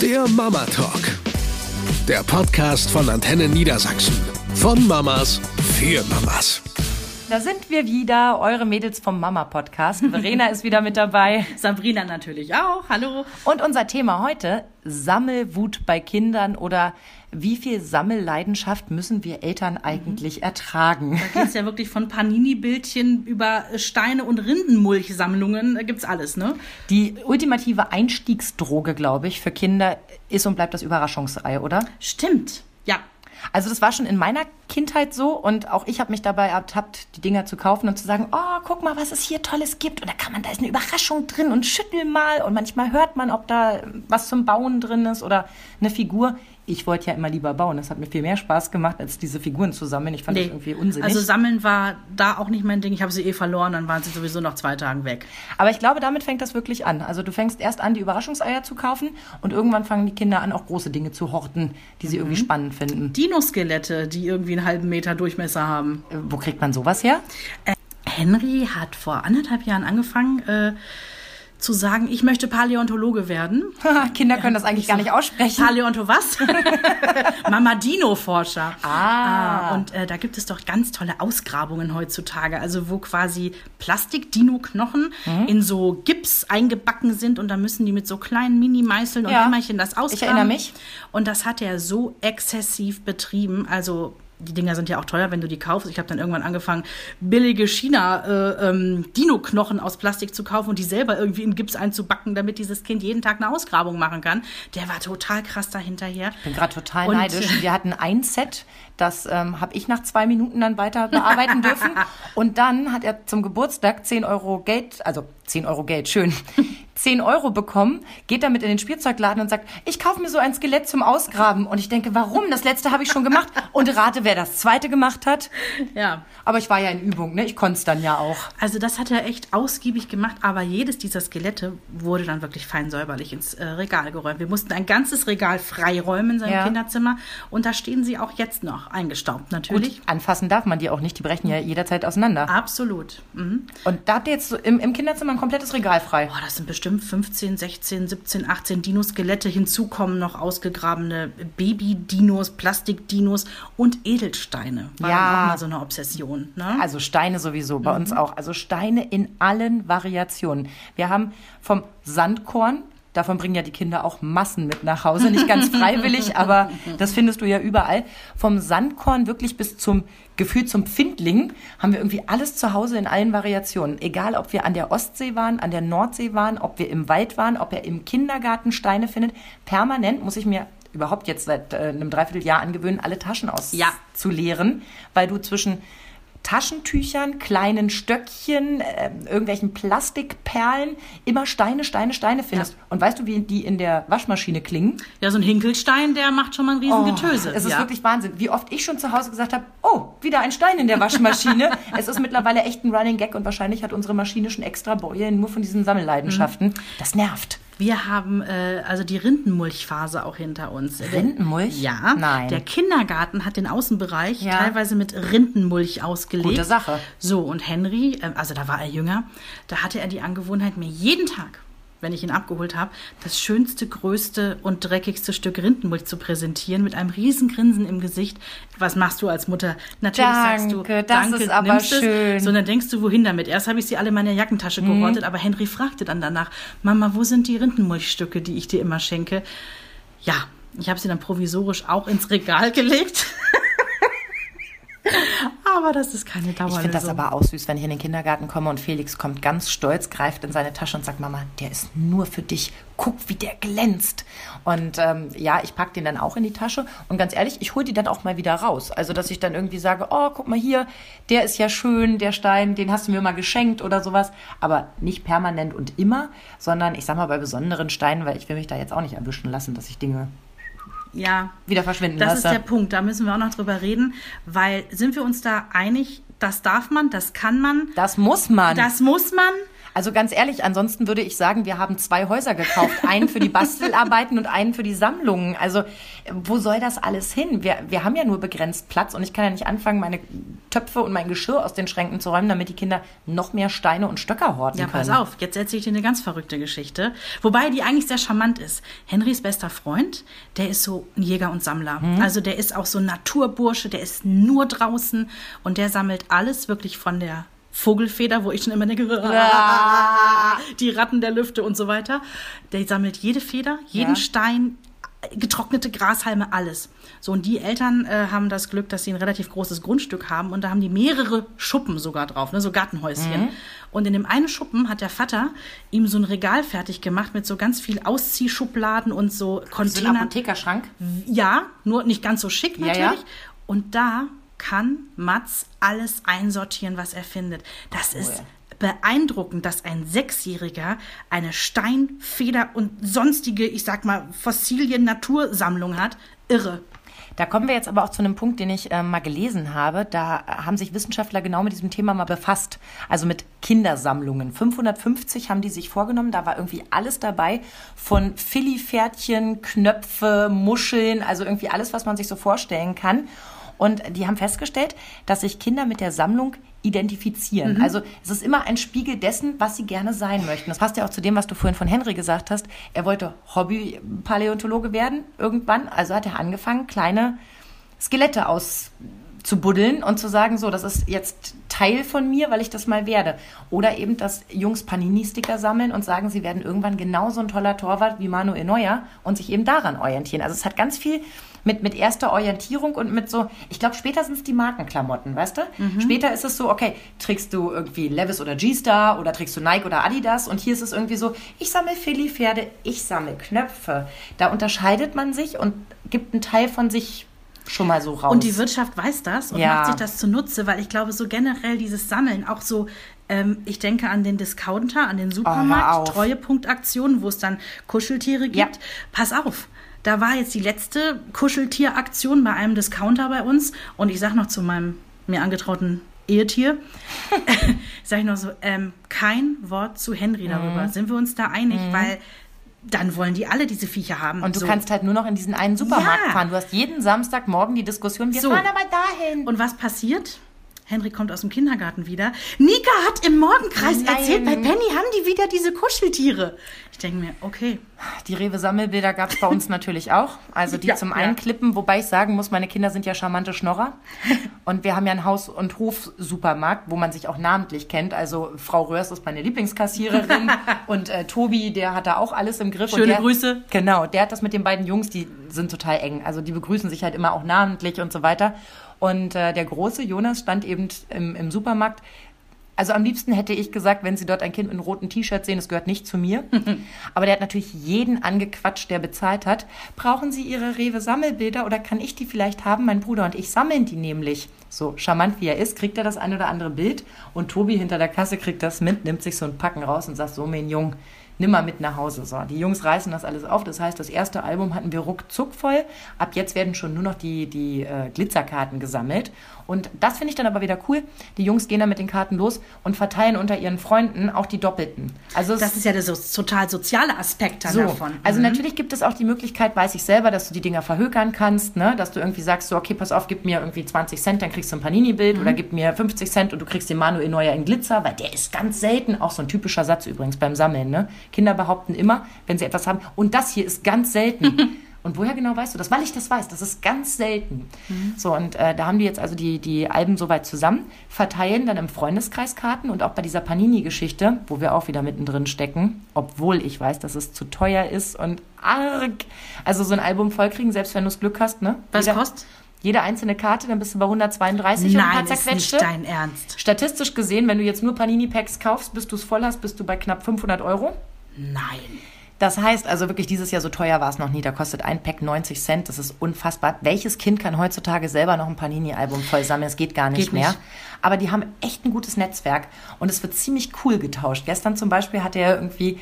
Der Mama Talk. Der Podcast von Antenne Niedersachsen. Von Mamas für Mamas. Da sind wir wieder, eure Mädels vom Mama-Podcast. Verena ist wieder mit dabei. Sabrina natürlich auch. Hallo. Und unser Thema heute, Sammelwut bei Kindern oder wie viel Sammelleidenschaft müssen wir Eltern eigentlich mhm. ertragen? Da geht es ja wirklich von Panini-Bildchen über Steine- und Rindenmulchsammlungen. Da gibt's alles, ne? Die ultimative Einstiegsdroge, glaube ich, für Kinder ist und bleibt das Überraschungsei, oder? Stimmt. Ja, also das war schon in meiner Kindheit so und auch ich habe mich dabei ertappt, die Dinger zu kaufen und zu sagen, oh, guck mal, was es hier Tolles gibt. Und da kann man, da ist eine Überraschung drin und schüttel mal und manchmal hört man, ob da was zum Bauen drin ist oder eine Figur ich wollte ja immer lieber bauen. Das hat mir viel mehr Spaß gemacht, als diese Figuren zu sammeln. Ich fand nee. das irgendwie unsinnig. Also sammeln war da auch nicht mein Ding. Ich habe sie eh verloren, dann waren sie sowieso nach zwei Tagen weg. Aber ich glaube, damit fängt das wirklich an. Also du fängst erst an, die Überraschungseier zu kaufen und irgendwann fangen die Kinder an, auch große Dinge zu horten, die sie mhm. irgendwie spannend finden. Dinoskelette, die irgendwie einen halben Meter Durchmesser haben. Äh, wo kriegt man sowas her? Äh, Henry hat vor anderthalb Jahren angefangen, äh, zu sagen, ich möchte Paläontologe werden. Kinder können das eigentlich gar nicht aussprechen. Paläonto was? Mamadino-Forscher. Ah. ah. Und äh, da gibt es doch ganz tolle Ausgrabungen heutzutage, also wo quasi Plastik-Dino-Knochen mhm. in so Gips eingebacken sind und da müssen die mit so kleinen Mini-Meißeln und ja. Hämmerchen das ausgraben. Ich erinnere mich. Und das hat er so exzessiv betrieben, also die Dinger sind ja auch teuer, wenn du die kaufst. Ich habe dann irgendwann angefangen, billige China-Dino-Knochen äh, ähm, aus Plastik zu kaufen und die selber irgendwie in Gips einzubacken, damit dieses Kind jeden Tag eine Ausgrabung machen kann. Der war total krass dahinterher. Ich bin gerade total und, neidisch. Wir hatten ein Set, das ähm, habe ich nach zwei Minuten dann weiter bearbeiten dürfen. und dann hat er zum Geburtstag 10 Euro Geld, also 10 Euro Geld, schön, 10 Euro bekommen, geht damit in den Spielzeugladen und sagt, ich kaufe mir so ein Skelett zum Ausgraben. Und ich denke, warum? Das letzte habe ich schon gemacht. Und rate, wer das zweite gemacht hat. Ja. Aber ich war ja in Übung, ne? Ich konnte es dann ja auch. Also das hat er echt ausgiebig gemacht, aber jedes dieser Skelette wurde dann wirklich fein säuberlich ins äh, Regal geräumt. Wir mussten ein ganzes Regal freiräumen in seinem ja. Kinderzimmer und da stehen sie auch jetzt noch, eingestaubt natürlich. Gut, anfassen darf man die auch nicht, die brechen ja jederzeit auseinander. Absolut. Mhm. Und da habt ihr jetzt so im, im Kinderzimmer komplettes Regal frei. Boah, das sind bestimmt 15, 16, 17, 18 Dinoskelette. Hinzukommen noch ausgegrabene Baby-Dinos, Plastik-Dinos und Edelsteine. War ja. mal so eine Obsession. Ne? Also Steine sowieso, bei mhm. uns auch. Also Steine in allen Variationen. Wir haben vom Sandkorn Davon bringen ja die Kinder auch Massen mit nach Hause. Nicht ganz freiwillig, aber das findest du ja überall. Vom Sandkorn wirklich bis zum Gefühl zum Pfindling haben wir irgendwie alles zu Hause in allen Variationen. Egal, ob wir an der Ostsee waren, an der Nordsee waren, ob wir im Wald waren, ob er im Kindergarten Steine findet. Permanent muss ich mir überhaupt jetzt seit äh, einem Dreivierteljahr angewöhnen, alle Taschen auszuleeren, ja. weil du zwischen Taschentüchern, kleinen Stöckchen, äh, irgendwelchen Plastikperlen immer Steine, Steine, Steine findest. Ja. Und weißt du, wie die in der Waschmaschine klingen? Ja, so ein Hinkelstein, der macht schon mal ein Riesengetöse. Oh, es ist ja. wirklich Wahnsinn. Wie oft ich schon zu Hause gesagt habe, oh, wieder ein Stein in der Waschmaschine. es ist mittlerweile echt ein Running Gag und wahrscheinlich hat unsere Maschine schon extra Beulen nur von diesen Sammelleidenschaften. Mhm. Das nervt. Wir haben äh, also die Rindenmulchphase auch hinter uns. Rindenmulch? Ja. Nein. Der Kindergarten hat den Außenbereich ja. teilweise mit Rindenmulch ausgelegt. Gute Sache. So, und Henry, äh, also da war er jünger, da hatte er die Angewohnheit, mir jeden Tag wenn ich ihn abgeholt habe, das schönste, größte und dreckigste Stück Rindenmulch zu präsentieren mit einem riesen Grinsen im Gesicht. Was machst du als Mutter? Natürlich danke, sagst du, das danke, ist aber schön. Es, sondern denkst du, wohin damit? Erst habe ich sie alle in meiner Jackentasche mhm. gehortet, aber Henry fragte dann danach, Mama, wo sind die Rindenmulchstücke, die ich dir immer schenke? Ja, ich habe sie dann provisorisch auch ins Regal gelegt. Aber das ist keine Dauer. Ich finde das aber auch süß, wenn ich in den Kindergarten komme und Felix kommt ganz stolz, greift in seine Tasche und sagt, Mama, der ist nur für dich. Guck, wie der glänzt. Und ähm, ja, ich packe den dann auch in die Tasche. Und ganz ehrlich, ich hole die dann auch mal wieder raus. Also, dass ich dann irgendwie sage, oh, guck mal hier, der ist ja schön, der Stein, den hast du mir mal geschenkt oder sowas. Aber nicht permanent und immer, sondern ich sag mal bei besonderen Steinen, weil ich will mich da jetzt auch nicht erwischen lassen, dass ich Dinge ja, wieder verschwinden das lasse. ist der Punkt. Da müssen wir auch noch drüber reden, weil sind wir uns da einig, das darf man, das kann man. Das muss man. Das muss man. Also ganz ehrlich, ansonsten würde ich sagen, wir haben zwei Häuser gekauft. Einen für die Bastelarbeiten und einen für die Sammlungen. Also wo soll das alles hin? Wir, wir haben ja nur begrenzt Platz und ich kann ja nicht anfangen, meine Töpfe und mein Geschirr aus den Schränken zu räumen, damit die Kinder noch mehr Steine und Stöcker horten Ja, können. pass auf, jetzt erzähle ich dir eine ganz verrückte Geschichte. Wobei die eigentlich sehr charmant ist. Henrys bester Freund, der ist so ein Jäger und Sammler. Also der ist auch so ein Naturbursche, der ist nur draußen und der sammelt alles wirklich von der Vogelfeder, wo ich schon immer denke, die Ratten der Lüfte und so weiter. Der sammelt jede Feder, jeden Ja. Stein, getrocknete Grashalme, alles. So, und die Eltern äh, haben das Glück, dass sie ein relativ großes Grundstück haben und da haben die mehrere Schuppen sogar drauf, ne, so Gartenhäuschen. Und in dem einen Schuppen hat der Vater ihm so ein Regal fertig gemacht mit so ganz viel Ausziehschubladen und so So ein Containern. Apothekerschrank. Ja, nur nicht ganz so schick Ja, natürlich. ja. Und da kann Mats alles einsortieren, was er findet. Das ist beeindruckend, dass ein Sechsjähriger eine Stein, Feder und sonstige, ich sag mal, Fossilien-Natursammlung hat. Irre. Da kommen wir jetzt aber auch zu einem Punkt, den ich äh, mal gelesen habe. Da haben sich Wissenschaftler genau mit diesem Thema mal befasst. Also mit Kindersammlungen. 550 haben die sich vorgenommen. Da war irgendwie alles dabei. Von Philly-Pferdchen, Knöpfe, Muscheln, also irgendwie alles, was man sich so vorstellen kann. Und die haben festgestellt, dass sich Kinder mit der Sammlung identifizieren. Also es ist immer ein Spiegel dessen, was sie gerne sein möchten. Das passt ja auch zu dem, was du vorhin von Henry gesagt hast. Er wollte Hobby-Paläontologe werden irgendwann. Also hat er angefangen, kleine Skelette auszubuddeln und zu sagen, so, das ist jetzt Teil von mir, weil ich das mal werde. Oder eben, dass Jungs Panini-Sticker sammeln und sagen, sie werden irgendwann genauso ein toller Torwart wie Manuel Neuer und sich eben daran orientieren. Also es hat ganz viel mit, mit erster Orientierung und mit so, ich glaube, später sind es die Markenklamotten, weißt du? Später ist es so, okay, trägst du irgendwie Levis oder G-Star oder trägst du Nike oder Adidas und hier ist es irgendwie so, ich sammle Philly-Pferde, ich sammle Knöpfe. Da unterscheidet man sich und gibt einen Teil von sich schon mal so raus. Und die Wirtschaft weiß das und Ja. macht sich das zunutze, weil ich glaube, so generell dieses Sammeln, auch so, ähm, ich denke an den Discounter, an den Oh, Supermarkt, auf. Treuepunktaktionen, wo es dann Kuscheltiere gibt. Ja. Pass auf. Da war jetzt die letzte Kuscheltieraktion bei einem Discounter bei uns und ich sag noch zu meinem mir angetrauten Ehetier, sag ich noch so, ähm, kein Wort zu Henry Mhm. darüber. Sind wir uns da einig? Weil dann wollen die alle diese Viecher haben. Und du so. kannst halt nur noch in diesen einen Supermarkt Ja. fahren. Du hast jeden Samstagmorgen die Diskussion, wir So. fahren aber dahin. Und was passiert? Henry kommt aus dem Kindergarten wieder. Nika hat im Morgenkreis Nein. erzählt, bei Penny haben die wieder diese Kuscheltiere. Ich denke mir, okay. Die Rewe-Sammelbilder gab es bei uns natürlich auch. Also die Ja, zum ja. Einklippen, wobei ich sagen muss, meine Kinder sind ja charmante Schnorrer. Und wir haben ja einen Haus- und Hof-Supermarkt, wo man sich auch namentlich kennt. Also Frau Röhrs ist meine Lieblingskassiererin und äh, Tobi, der hat da auch alles im Griff. und Schöne der, Grüße. Genau, der hat das mit den beiden Jungs, die sind total eng. Also die begrüßen sich halt immer auch namentlich und so weiter. Und äh, der große Jonas stand eben im, im Supermarkt. Also am liebsten hätte ich gesagt, wenn Sie dort ein Kind mit einem roten T-Shirt sehen, es gehört nicht zu mir. Aber der hat natürlich jeden angequatscht, der bezahlt hat. Brauchen Sie Ihre Rewe-Sammelbilder oder kann ich die vielleicht haben? Mein Bruder und ich sammeln die nämlich. So charmant wie er ist, kriegt er das ein oder andere Bild und Tobi hinter der Kasse kriegt das mit, nimmt sich so ein Packen raus und sagt, so mein Jung, nimm mal mit nach Hause. So, die Jungs reißen das alles auf. Das heißt, das erste Album hatten wir ruckzuck voll. Ab jetzt werden schon nur noch die, die äh, Glitzerkarten gesammelt. Und das finde ich dann aber wieder cool. Die Jungs gehen dann mit den Karten los und verteilen unter ihren Freunden auch die doppelten. Also Das ist ja der so, total soziale Aspekt so, davon. also Mhm. natürlich gibt es auch die Möglichkeit, weiß ich selber, dass du die Dinger verhökern kannst, ne? dass du irgendwie sagst, so, okay, pass auf, gib mir irgendwie 20 Cent, dann kriegst du ein Panini-Bild Mhm. oder gib mir 50 Cent und du kriegst den Manuel Neuer in Glitzer, weil der ist ganz selten, auch so ein typischer Satz übrigens beim Sammeln. Ne? Kinder behaupten immer, wenn sie etwas haben, und das hier ist ganz selten. Und woher genau weißt du das? Weil ich das weiß, das ist ganz selten. Mhm. So, und äh, da haben die jetzt also die, die Alben soweit zusammen, verteilen dann im Freundeskreis Karten und auch bei dieser Panini-Geschichte, wo wir auch wieder mittendrin stecken, obwohl ich weiß, dass es zu teuer ist und arg. Also so ein Album vollkriegen, selbst wenn du das Glück hast, ne? Was Jeder- kostet? Jede einzelne Karte, dann bist du bei 132 und ein paar Nein, ist nicht dein Ernst. Statistisch gesehen, wenn du jetzt nur Panini-Packs kaufst, bis du es voll hast, bist du bei knapp 500 Euro. Nein. Das heißt also wirklich, dieses Jahr so teuer war es noch nie. Da kostet ein Pack 90 Cent. Das ist unfassbar. Welches Kind kann heutzutage selber noch ein Panini-Album voll sammeln? Das geht gar nicht Geht mehr. nicht. Aber die haben echt ein gutes Netzwerk und es wird ziemlich cool getauscht. Gestern zum Beispiel hatte er irgendwie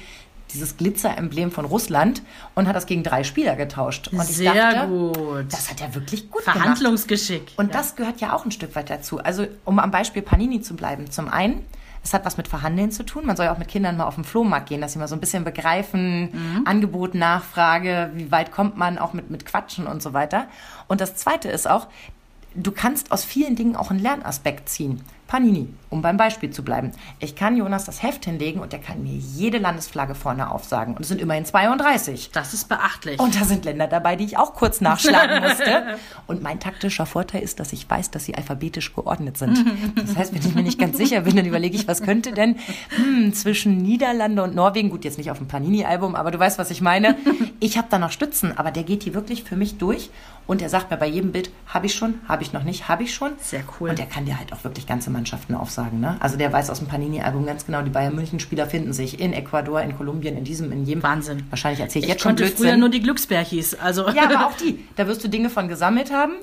dieses Glitzer-Emblem von Russland und hat das gegen drei Spieler getauscht. Und ich Sehr dachte, gut. das hat er wirklich gut gemacht. Verhandlungsgeschick. Und das gehört ja auch ein Stück weit dazu. Also, um am Beispiel Panini zu bleiben. Zum einen Es hat was mit Verhandeln zu tun. Man soll ja auch mit Kindern mal auf den Flohmarkt gehen, dass sie mal so ein bisschen begreifen, Angebot, Nachfrage, wie weit kommt man auch mit, mit Quatschen und so weiter. Und das Zweite ist auch, du kannst aus vielen Dingen auch einen Lernaspekt ziehen. Panini, um beim Beispiel zu bleiben. Ich kann Jonas das Heft hinlegen und der kann mir jede Landesflagge vorne aufsagen. Und es sind immerhin 32. Das ist beachtlich. Und da sind Länder dabei, die ich auch kurz nachschlagen musste. Und mein taktischer Vorteil ist, dass ich weiß, dass sie alphabetisch geordnet sind. Das heißt, wenn ich mir nicht ganz sicher bin, dann überlege ich, was könnte denn hm, zwischen Niederlande und Norwegen, gut, jetzt nicht auf dem Panini-Album, aber du weißt, was ich meine. Ich habe da noch Stützen, aber der geht hier wirklich für mich durch. Und er sagt mir bei jedem Bild, habe ich schon, habe ich noch nicht, habe ich schon. Sehr cool. Und der kann dir halt auch wirklich ganze Mannschaften aufsagen. Ne? Also der weiß aus dem Panini-Album ganz genau, die Bayern München-Spieler finden sich in Ecuador, in Kolumbien, in diesem, in jedem. Wahnsinn. Wahrscheinlich erzähle ich, ich jetzt schon konnte Blödsinn. früher nur die Glücksbärchis. Also ja, aber auch die. Da wirst du Dinge von gesammelt haben.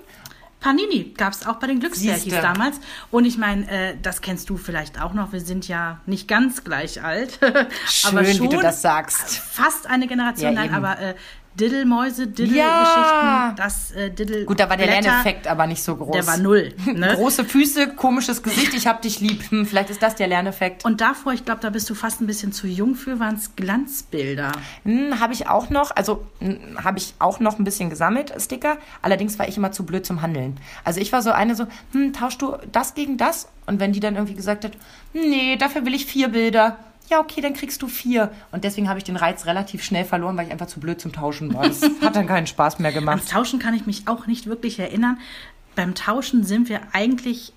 Panini gab es auch bei den Glücksbärchis damals. Und ich meine, äh, das kennst du vielleicht auch noch. Wir sind ja nicht ganz gleich alt. Schön, aber wie schon du das sagst. Fast eine Generation. Ja, Nein, eben. aber äh, Diddelmäuse, Diddle-Geschichten, Ja. das äh, Diddle. Gut, da war der Blätter, Lerneffekt aber nicht so groß. Der war null. Ne? Große Füße, komisches Gesicht, ich hab dich lieb. Hm, vielleicht ist das der Lerneffekt. Und davor, ich glaube, da bist du fast ein bisschen zu jung für, waren es Glanzbilder. Hm, habe ich auch noch, also hm, habe ich auch noch ein bisschen gesammelt, Sticker. Allerdings war ich immer zu blöd zum Handeln. Also ich war so eine so, hm, tauschst du das gegen das? Und wenn die dann irgendwie gesagt hat, nee, dafür will ich vier Bilder. Ja, okay, dann kriegst du vier. Und deswegen habe ich den Reiz relativ schnell verloren, weil ich einfach zu blöd zum Tauschen war. Das hat dann keinen Spaß mehr gemacht. Ans Tauschen kann ich mich auch nicht wirklich erinnern. Beim Tauschen sind wir eigentlich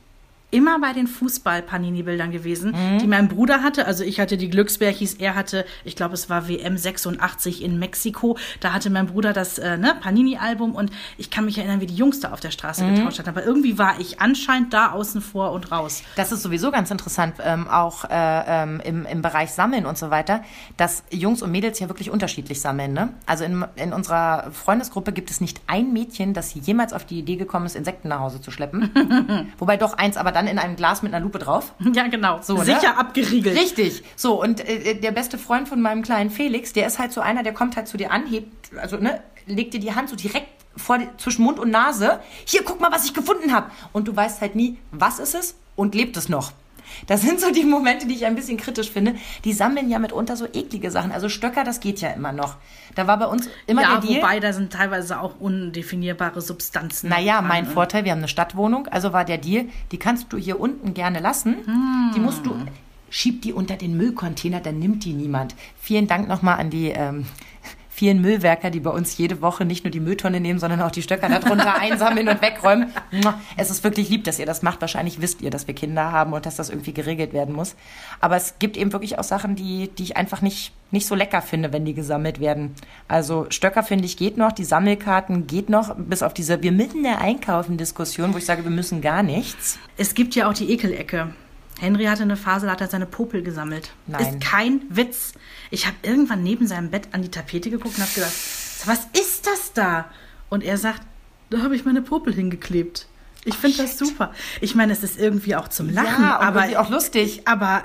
immer bei den Fußball-Panini-Bildern gewesen, Mhm. die mein Bruder hatte. Also ich hatte die Glücksbärchis, er hatte, ich glaube, es war WM 86 in Mexiko. Da hatte mein Bruder das äh, ne, Panini-Album und ich kann mich erinnern, wie die Jungs da auf der Straße Mhm. getauscht hatten. Aber irgendwie war ich anscheinend da außen vor und raus. Das ist sowieso ganz interessant, ähm, auch äh, ähm, im, im Bereich Sammeln und so weiter, dass Jungs und Mädels ja wirklich unterschiedlich sammeln. Ne? Also in, in unserer Freundesgruppe gibt es nicht ein Mädchen, das jemals auf die Idee gekommen ist, Insekten nach Hause zu schleppen. Wobei doch eins, aber dann in einem Glas mit einer Lupe drauf. Ja, genau. So, ne? Sicher abgeriegelt. Richtig. So, und äh, der beste Freund von meinem kleinen Felix, der ist halt so einer, der kommt halt zu dir an, hebt, also, ne, legt dir die Hand so direkt vor zwischen Mund und Nase. Hier, guck mal, was ich gefunden habe. Und du weißt halt nie, was ist es und lebt es noch. Das sind so die Momente, die ich ein bisschen kritisch finde. Die sammeln ja mitunter so eklige Sachen. Also Stöcker, das geht ja immer noch. Da war bei uns immer Ja, der Deal. wobei da sind teilweise auch undefinierbare Substanzen. Naja, mein Vorteil, wir haben eine Stadtwohnung, also war der Deal, die kannst du hier unten gerne lassen. Die musst du, schieb die unter den Müllcontainer, dann nimmt die niemand. Vielen Dank nochmal an die ähm, vielen Müllwerker, die bei uns jede Woche nicht nur die Mülltonne nehmen, sondern auch die Stöcker darunter einsammeln und wegräumen. Es ist wirklich lieb, dass ihr das macht. Wahrscheinlich wisst ihr, dass wir Kinder haben und dass das irgendwie geregelt werden muss. Aber es gibt eben wirklich auch Sachen, die, die ich einfach nicht, nicht so lecker finde, wenn die gesammelt werden. Also Stöcker finde ich geht noch, die Sammelkarten geht noch, bis auf diese wir mitten der Einkaufen-Diskussion, wo ich sage, wir müssen gar nichts. Es gibt ja auch die Ekelecke. Henry hatte eine Phase, da hat er seine Popel gesammelt. Nein. Ist kein Witz. Ich habe irgendwann neben seinem Bett an die Tapete geguckt und habe gedacht, was ist das da? Und er sagt, da habe ich meine Popel hingeklebt. Ich finde das super. Ich meine, es ist irgendwie auch zum Lachen, Ja, aber auch lustig. Aber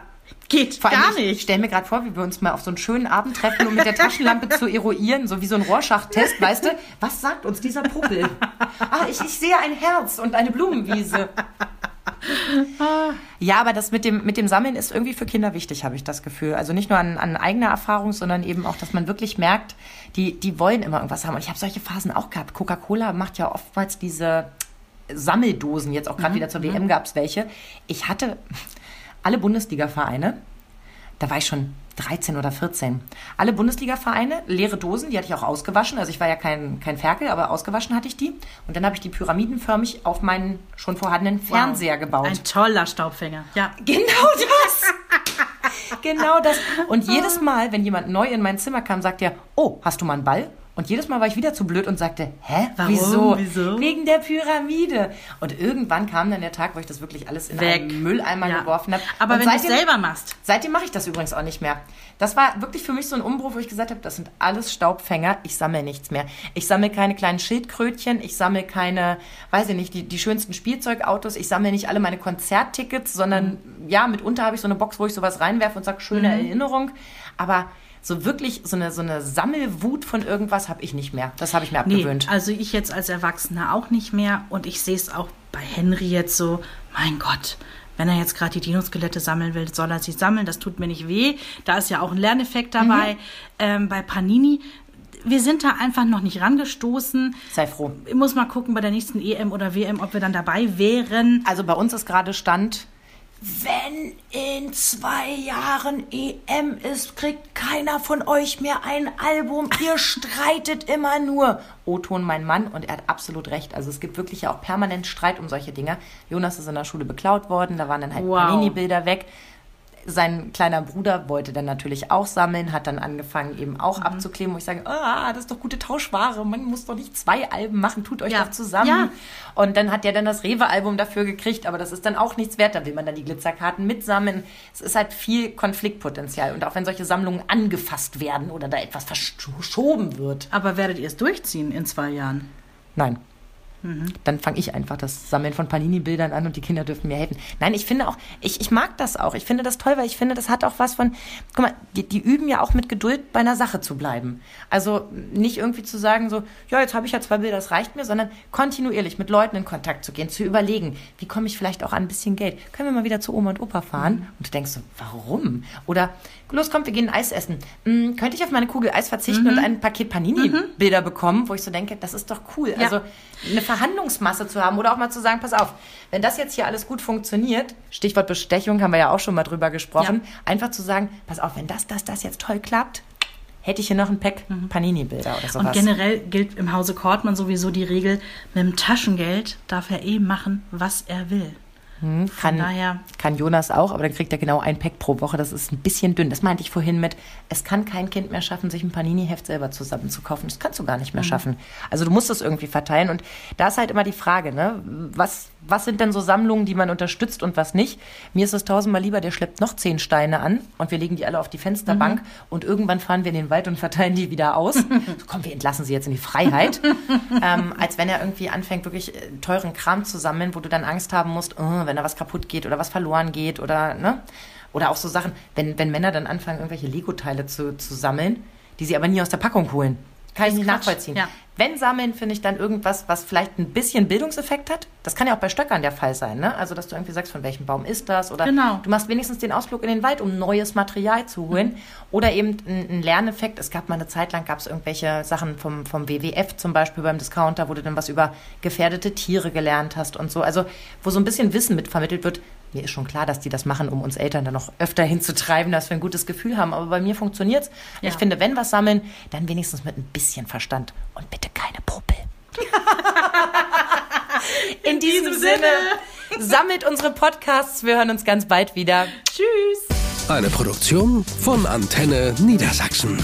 geht Vor allem, gar ich- Ich nicht. stelle mir gerade vor, wie wir uns mal auf so einen schönen Abend treffen, um mit der Taschenlampe zu eruieren, so wie so ein Rorschach-Test, weißt du? Was sagt uns dieser Puppel? Ah, ich, ich sehe ein Herz und eine Blumenwiese. Ja, aber das mit dem, mit dem Sammeln ist irgendwie für Kinder wichtig, habe ich das Gefühl. Also nicht nur an, an eigener Erfahrung, sondern eben auch, dass man wirklich merkt, die, die wollen immer irgendwas haben. Und ich habe solche Phasen auch gehabt. Coca-Cola macht ja oftmals diese Sammeldosen, jetzt auch gerade wieder zur WM gab es welche. Ich hatte alle Bundesliga-Vereine, da war ich schon 13 oder 14. Alle Bundesliga-Vereine, leere Dosen, die hatte ich auch ausgewaschen. Also ich war ja kein, kein Ferkel, aber ausgewaschen hatte ich die. Und dann habe ich die pyramidenförmig auf meinen schon vorhandenen Fernseher gebaut. Ein toller Staubfänger. Ja. Genau das. genau das. Und jedes Mal, wenn jemand neu in mein Zimmer kam, sagt er, oh, hast du mal einen Ball? Und jedes Mal war ich wieder zu blöd und sagte, hä? Warum? Wieso? Wieso? Wegen der Pyramide. Und irgendwann kam dann der Tag, wo ich das wirklich alles in Weg. einen Mülleimer Ja. geworfen habe. Aber Und wenn du es selber machst. Seitdem mache ich das übrigens auch nicht mehr. Das war wirklich für mich so ein Umbruch, wo ich gesagt habe, das sind alles Staubfänger. Ich sammle nichts mehr. Ich sammle keine kleinen Schildkrötchen. Ich sammle keine, weiß ich nicht, die, die schönsten Spielzeugautos. Ich sammle nicht alle meine Konzerttickets, sondern ja, mitunter habe ich so eine Box, wo ich sowas reinwerfe und sage, schöne Erinnerung. Aber so wirklich so eine, so eine Sammelwut von irgendwas habe ich nicht mehr. Das habe ich mir Nee, abgewöhnt. also ich jetzt als Erwachsener auch nicht mehr und ich sehe es auch bei Henry jetzt so, mein Gott, wenn er jetzt gerade die Dinoskelette sammeln will, soll er sie sammeln. Das tut mir nicht weh. Da ist ja auch ein Lerneffekt dabei. Mhm. Ähm, bei Panini wir sind da einfach noch nicht rangestoßen. Sei froh. Ich muss mal gucken bei der nächsten EM oder WM, ob wir dann dabei wären. Also bei uns ist gerade Stand, wenn in zwei Jahren EM ist, kriegt keiner von euch mehr ein Album. Ihr streitet immer nur. O-Ton, mein Mann, und er hat absolut recht. Also es gibt wirklich auch permanent Streit um solche Dinge. Jonas ist in der Schule beklaut worden, da waren dann halt wow. Panini-Bilder weg sein kleiner Bruder wollte dann natürlich auch sammeln, hat dann angefangen eben auch mhm. abzukleben, wo ich sage, ah, das ist doch gute Tauschware, man muss doch nicht zwei Alben machen, tut euch ja. doch zusammen. Ja. Und dann hat der dann das Rewe-Album dafür gekriegt, aber das ist dann auch nichts wert, da will man dann die Glitzerkarten mitsammeln. Es ist halt viel Konfliktpotenzial und auch wenn solche Sammlungen angefasst werden oder da etwas verschoben wird. Aber werdet ihr es durchziehen in zwei Jahren? Nein. Mhm. Dann fange ich einfach das Sammeln von Panini-Bildern an und die Kinder dürfen mir helfen. Nein, ich finde auch, ich, ich mag das auch. Ich finde das toll, weil ich finde, das hat auch was von, guck mal, die, die üben ja auch mit Geduld bei einer Sache zu bleiben. Also nicht irgendwie zu sagen so, ja, jetzt habe ich ja zwei Bilder, das reicht mir, sondern kontinuierlich mit Leuten in Kontakt zu gehen, zu überlegen, wie komme ich vielleicht auch an ein bisschen Geld. Können wir mal wieder zu Oma und Opa fahren? Mhm. Und du denkst so, warum? Oder los, kommt, wir gehen Eis essen. Hm, könnte ich auf meine Kugel Eis verzichten mhm. und ein Paket Panini-Bilder mhm. bekommen, wo ich so denke, das ist doch cool. Ja. Also eine Verhandlungsmasse zu haben oder auch mal zu sagen, pass auf, wenn das jetzt hier alles gut funktioniert, Stichwort Bestechung haben wir ja auch schon mal drüber gesprochen, ja. einfach zu sagen, pass auf, wenn das, das, das jetzt toll klappt, hätte ich hier noch ein Pack mhm. Panini-Bilder oder sowas. Und generell gilt im Hause Kortmann sowieso die Regel, mit dem Taschengeld darf er eh machen, was er will. Hm, kann, daher. kann Jonas auch, aber dann kriegt er genau ein Pack pro Woche. Das ist ein bisschen dünn. Das meinte ich vorhin mit, es kann kein Kind mehr schaffen, sich ein Panini-Heft selber zusammen zu kaufen. Das kannst du gar nicht mehr mhm. schaffen. Also du musst es irgendwie verteilen. Und da ist halt immer die Frage, ne? was, was sind denn so Sammlungen, die man unterstützt und was nicht? Mir ist es tausendmal lieber, der schleppt noch zehn Steine an und wir legen die alle auf die Fensterbank mhm. und irgendwann fahren wir in den Wald und verteilen die wieder aus. so, komm, wir entlassen sie jetzt in die Freiheit. ähm, als wenn er irgendwie anfängt, wirklich äh, teuren Kram zu sammeln, wo du dann Angst haben musst, oh, wenn da was kaputt geht oder was verloren geht oder, ne? Oder auch so Sachen, wenn, wenn Männer dann anfangen, irgendwelche Lego-Teile zu, zu sammeln, die sie aber nie aus der Packung holen. Kann ich nicht Quatsch. nachvollziehen. Ja. Wenn Sammeln, finde ich dann irgendwas, was vielleicht ein bisschen Bildungseffekt hat. Das kann ja auch bei Stöckern der Fall sein, ne? Also, dass du irgendwie sagst, von welchem Baum ist das? Oder genau. du machst wenigstens den Ausflug in den Wald, um neues Material zu holen. Mhm. Oder eben ein, Lerneffekt. Es gab mal eine Zeit lang, gab es irgendwelche Sachen vom, vom WWF zum Beispiel beim Discounter, wo du dann was über gefährdete Tiere gelernt hast und so. Also, wo so ein bisschen Wissen mitvermittelt wird. Mir ist schon klar, dass die das machen, um uns Eltern dann noch öfter hinzutreiben, dass wir ein gutes Gefühl haben. Aber bei mir funktioniert's. Ja. Ich finde, wenn was sammeln, dann wenigstens mit ein bisschen Verstand und bitte keine Popel. In, In diesem, diesem Sinne, Sinne, sammelt unsere Podcasts. Wir hören uns ganz bald wieder. Tschüss. Eine Produktion von Antenne Niedersachsen.